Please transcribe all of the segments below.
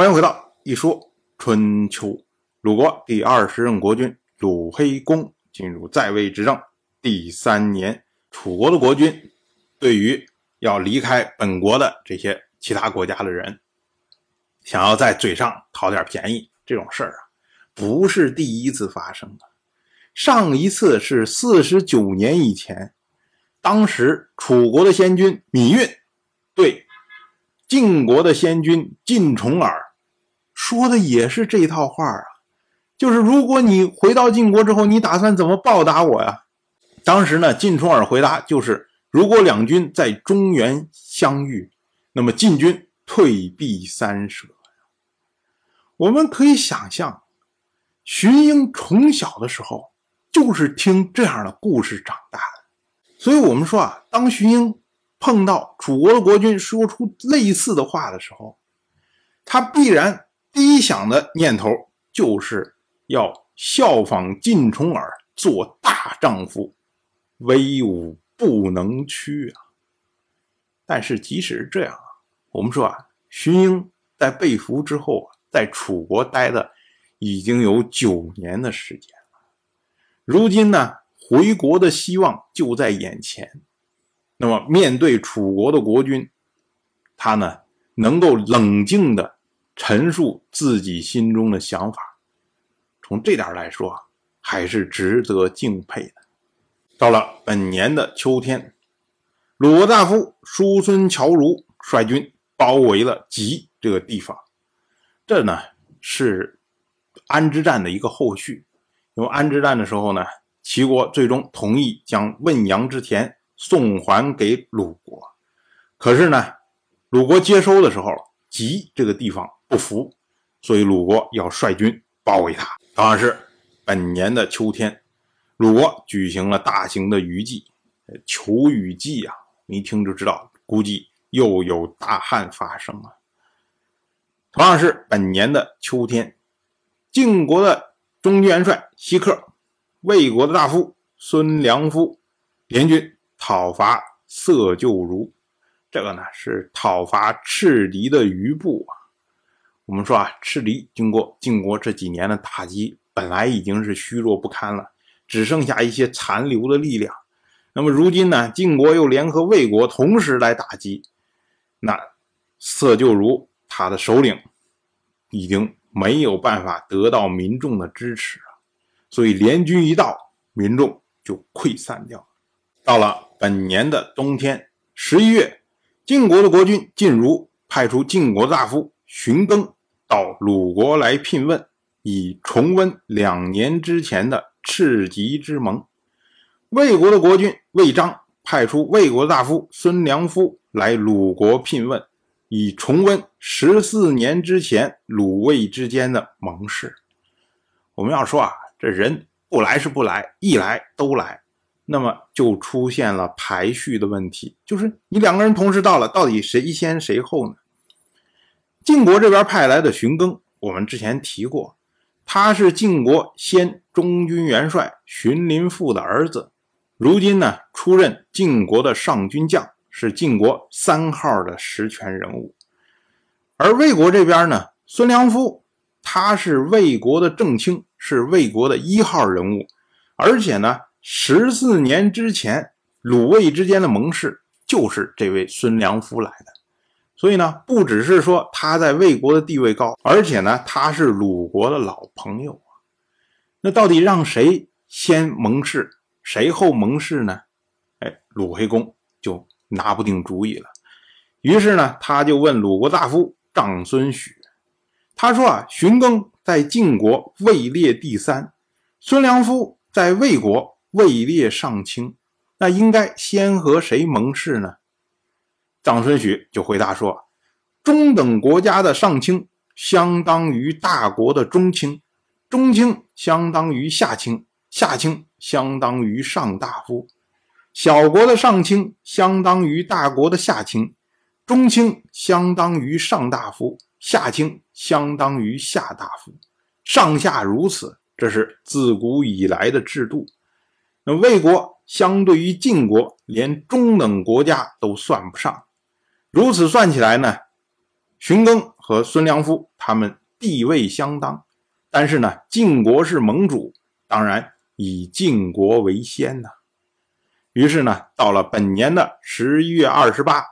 欢迎回到一说春秋。鲁国第二十任国君鲁黑公进入在位执政第三年，楚国的国君对于要离开本国的这些其他国家的人，想要在嘴上讨点便宜，这种事儿啊，不是第一次发生的。上一次是四十九年以前，当时楚国的先君芈运对晋国的先君晋重耳。说的也是这套话啊，就是如果你回到晋国之后，你打算怎么报答我呀？当时呢，晋重耳回答就是：如果两军在中原相遇，那么晋军退避三舍。我们可以想象，荀英从小的时候就是听这样的故事长大的，所以我们说啊，当荀英碰到楚国的国君说出类似的话的时候，他必然。第一想的念头就是要效仿晋重耳做大丈夫，威武不能屈啊！但是即使是这样啊，我们说啊，荀英在被俘之后啊，在楚国待的已经有九年的时间了，如今呢，回国的希望就在眼前。那么面对楚国的国君，他呢能够冷静的。陈述自己心中的想法，从这点来说，还是值得敬佩的。到了本年的秋天，鲁国大夫叔孙侨如率军包围了吉这个地方。这呢是安之战的一个后续。因为安之战的时候呢，齐国最终同意将汶阳之田送还给鲁国。可是呢，鲁国接收的时候，吉这个地方。不服，所以鲁国要率军包围他。同样是本年的秋天，鲁国举行了大型的雨季，求雨季啊，你一听就知道，估计又有大旱发生了。同样是本年的秋天，晋国的中军元帅西克，魏国的大夫孙良夫联军讨伐色旧如，这个呢是讨伐赤狄的余部啊。我们说啊，赤狄经过晋国这几年的打击，本来已经是虚弱不堪了，只剩下一些残留的力量。那么如今呢，晋国又联合魏国同时来打击，那色就如他的首领已经没有办法得到民众的支持了，所以联军一到，民众就溃散掉了。到了本年的冬天，十一月，晋国的国君晋如派出晋国大夫荀庚。到鲁国来聘问，以重温两年之前的赤棘之盟。魏国的国君魏章派出魏国大夫孙良夫来鲁国聘问，以重温十四年之前鲁魏之间的盟誓。我们要说啊，这人不来是不来，一来都来，那么就出现了排序的问题，就是你两个人同时到了，到底谁先谁后呢？晋国这边派来的荀庚，我们之前提过，他是晋国先中军元帅荀林父的儿子，如今呢出任晋国的上军将，是晋国三号的实权人物。而魏国这边呢，孙良夫他是魏国的正卿，是魏国的一号人物，而且呢，十四年之前鲁魏之间的盟誓就是这位孙良夫来的。所以呢，不只是说他在魏国的地位高，而且呢，他是鲁国的老朋友啊。那到底让谁先盟誓，谁后盟誓呢？哎，鲁黑公就拿不定主意了。于是呢，他就问鲁国大夫长孙许，他说啊，荀庚在晋国位列第三，孙良夫在魏国位列上卿，那应该先和谁盟誓呢？长孙许就回答说：“中等国家的上卿相当于大国的中卿，中卿相当于下卿，下卿相当于上大夫。小国的上卿相当于大国的下卿，中卿相当于上大夫，下卿相当于下大夫。上下如此，这是自古以来的制度。那魏国相对于晋国，连中等国家都算不上。”如此算起来呢，荀庚和孙良夫他们地位相当，但是呢，晋国是盟主，当然以晋国为先呐。于是呢，到了本年的十一月二十八，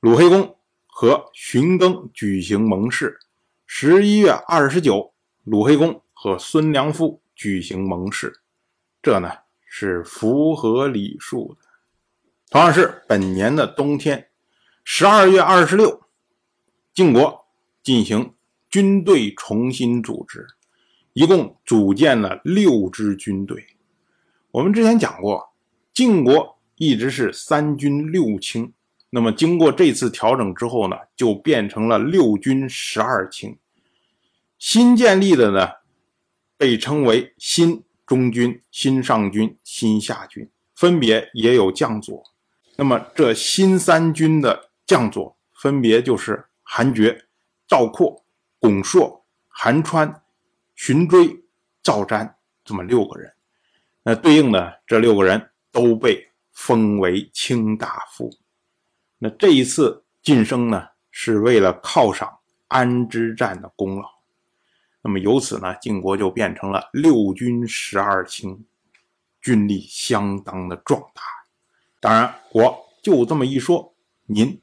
鲁黑公和荀庚举行盟誓；十一月二十九，鲁黑公和孙良夫举行盟誓。这呢是符合礼数的。同样是本年的冬天，十二月二十六，晋国进行军队重新组织，一共组建了六支军队。我们之前讲过，晋国。一直是三军六卿，那么经过这次调整之后呢，就变成了六军十二卿。新建立的呢，被称为新中军、新上军、新下军，分别也有将佐。那么这新三军的将佐分别就是韩厥、赵括、巩硕、韩川、荀追、赵瞻这么六个人。那对应的这六个人都被。封为卿大夫，那这一次晋升呢，是为了犒赏安之战的功劳。那么由此呢，晋国就变成了六军十二卿，军力相当的壮大。当然，我就这么一说，您